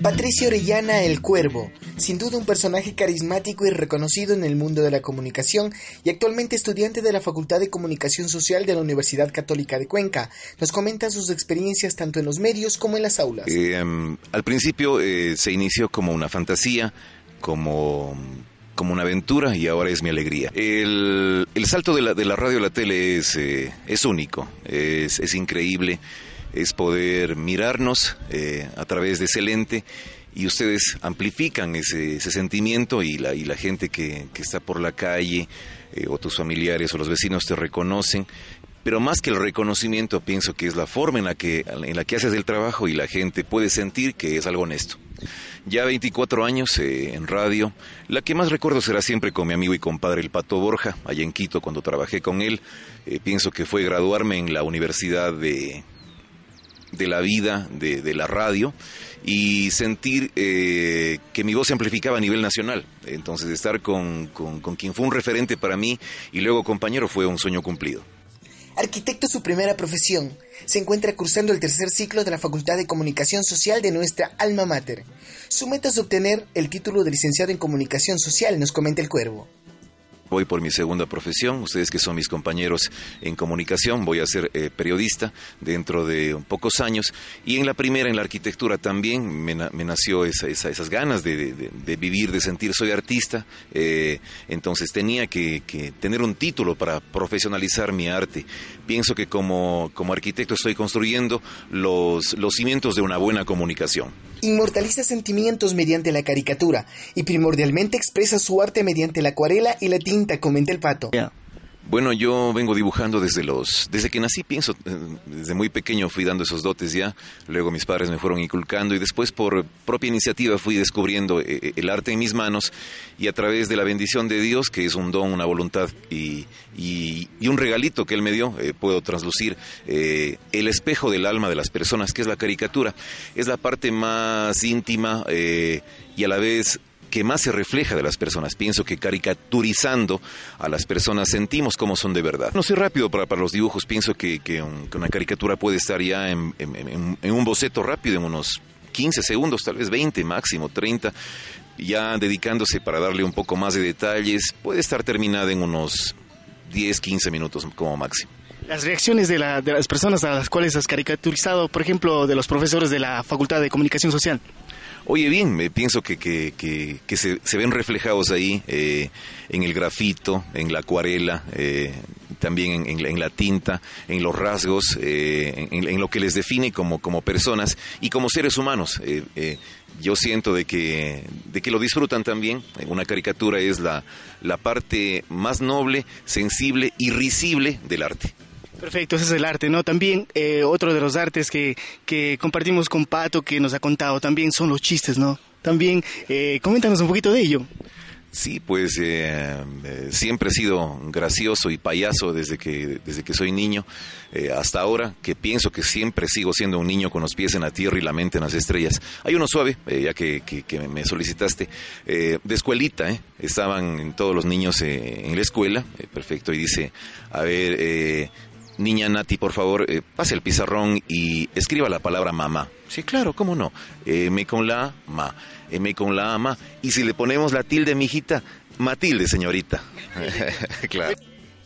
Patricio Orellana El Cuervo, sin duda un personaje carismático y reconocido en el mundo de la comunicación y actualmente estudiante de la Facultad de Comunicación Social de la Universidad Católica de Cuenca, nos comenta sus experiencias tanto en los medios como en las aulas. Eh, em, al principio eh, se inició como una fantasía, como como una aventura y ahora es mi alegría. El, salto de la, de la, radio a la tele es, eh, es único, es, es increíble es poder mirarnos eh, a través de ese lente y ustedes amplifican ese, sentimiento y la, y la gente que, está por la calle eh, o tus familiares o los vecinos te reconocen. Pero más que el reconocimiento, pienso que es la forma en la que, en la que haces el trabajo y la gente puede sentir que es algo honesto. Ya 24 años eh, en radio. La que más recuerdo será siempre con mi amigo y compadre el Pato Borja, allá en Quito, cuando trabajé con él. pienso que fue graduarme en la Universidad de, de la vida de, la radio y sentir eh, que mi voz se amplificaba a nivel nacional. Entonces, estar con, con, quien fue un referente para mí y luego compañero fue un sueño cumplido. Arquitecto su primera profesión. Se encuentra cursando el tercer ciclo de la Facultad de Comunicación Social de nuestra alma mater. Su meta es obtener el título de licenciado en Comunicación Social, nos comenta el Cuervo. Voy por mi segunda profesión, ustedes que son mis compañeros en comunicación, voy a ser eh, periodista dentro de pocos años. Y en la primera, en la arquitectura también, me, nació esas ganas de, vivir, de sentir, soy artista, eh, entonces tenía que, tener un título para profesionalizar mi arte. Pienso que como, arquitecto estoy construyendo los, los cimientos de una buena comunicación. Inmortaliza sentimientos mediante la caricatura y primordialmente expresa su arte mediante la acuarela y la tinta, comenta el pato. Bueno, yo vengo dibujando desde los, desde que nací, pienso, eh, desde muy pequeño fui dando esos dotes ya, luego mis padres me fueron inculcando y después por propia iniciativa fui descubriendo eh, eh, el arte en mis manos y a través de la bendición de Dios, que es un don, una voluntad y, un regalito que Él me dio, puedo traslucir el espejo del alma de las personas, que es la caricatura. Es la parte más íntima y a la vez que más se refleja de las personas. Pienso que caricaturizando a las personas sentimos cómo son de verdad. No soy rápido para, para los dibujos, pienso que, que, una caricatura puede estar ya en, en, un boceto rápido, en unos 15 segundos, tal vez 20, máximo 30, ya dedicándose para darle un poco más de detalles, puede estar terminada en unos 10, 15 minutos como máximo. Las reacciones de, de las personas a las cuales has caricaturizado, por ejemplo, de los profesores de la Facultad de Comunicación Social. Oye, bien, me pienso que, que, que, se, se, ven reflejados ahí eh, en el grafito, en la acuarela, eh, también en, en, la tinta, en los rasgos, eh, en, en, lo que les define como, como personas y como seres humanos. yo siento de que, de que lo disfrutan también. Una caricatura es la, la parte más noble, sensible y risible del arte. Perfecto, ese es el arte, ¿no? También eh, otro de los artes que, que compartimos con Pato, que nos ha contado, también son los chistes, ¿no? También, eh, coméntanos un poquito de ello. Sí, pues eh, eh, siempre he sido gracioso y payaso desde que, desde que soy niño hasta ahora, que pienso que siempre sigo siendo un niño con los pies en la tierra y la mente en las estrellas. Hay uno suave, ya que, que, me solicitaste, de escuelita, estaban todos los niños en la escuela, perfecto, y dice, a ver, Niña Nati, por favor, eh, pase el pizarrón y escriba la palabra mamá. Sí, claro, ¿cómo no? M con la ma, M con la ma. Y si le ponemos la tilde, mijita, Matilde, señorita. claro.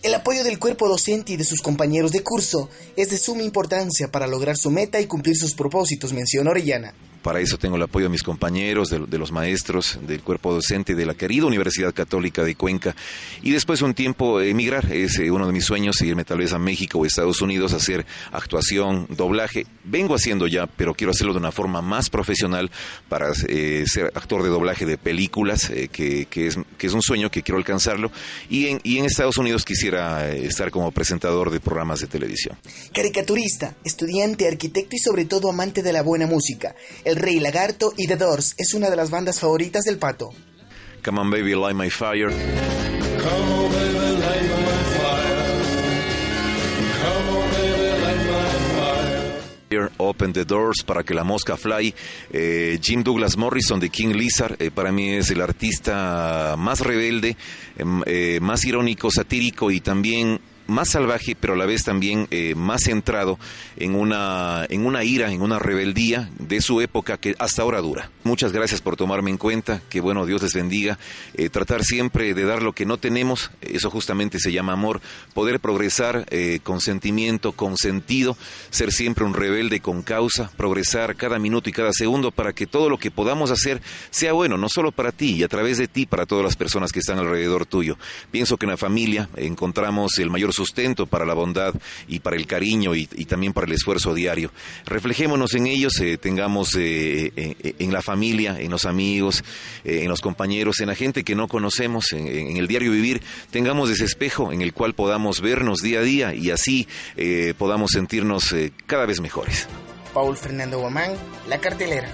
El apoyo del cuerpo docente y de sus compañeros de curso es de suma importancia para lograr su meta y cumplir sus propósitos, menciona Orellana. Para eso tengo el apoyo de mis compañeros, de, los maestros, del cuerpo docente de la querida Universidad Católica de Cuenca. Y después un tiempo emigrar, es eh, uno de mis sueños, irme tal vez a México o Estados Unidos a hacer actuación, doblaje. Vengo haciendo ya, pero quiero hacerlo de una forma más profesional para eh, ser actor de doblaje de películas, eh, que, es, que es un sueño que quiero alcanzarlo. Y en, y en Estados Unidos quisiera estar como presentador de programas de televisión. Caricaturista, estudiante, arquitecto y sobre todo amante de la buena música. Rey Lagarto y The Doors es una de las bandas favoritas del pato. Come on baby, light my fire. Open the Doors para que la mosca fly. Eh, Jim Douglas Morrison de King Lizard, eh, para mí es el artista más rebelde, em, eh, más irónico, satírico y también más salvaje, pero a la vez también eh, más centrado en una, en una ira, en una rebeldía de su época que hasta ahora dura. Muchas gracias por tomarme en cuenta, que bueno, Dios les bendiga. Eh, tratar siempre de dar lo que no tenemos, eso justamente se llama amor, poder progresar eh, con sentimiento, con sentido, ser siempre un rebelde con causa, progresar cada minuto y cada segundo para que todo lo que podamos hacer sea bueno, no solo para ti y a través de ti, para todas las personas que están alrededor tuyo. Pienso que en la familia encontramos el mayor sustento para la bondad y para el cariño y, también para el esfuerzo diario. Reflejémonos en ellos, eh, tengamos eh, eh, en la familia, en los amigos, en los compañeros, en la gente que no conocemos, en, el diario vivir, tengamos ese espejo en el cual podamos vernos día a día y así podamos sentirnos cada vez mejores. Paul Fernando Guamán, La Cartelera.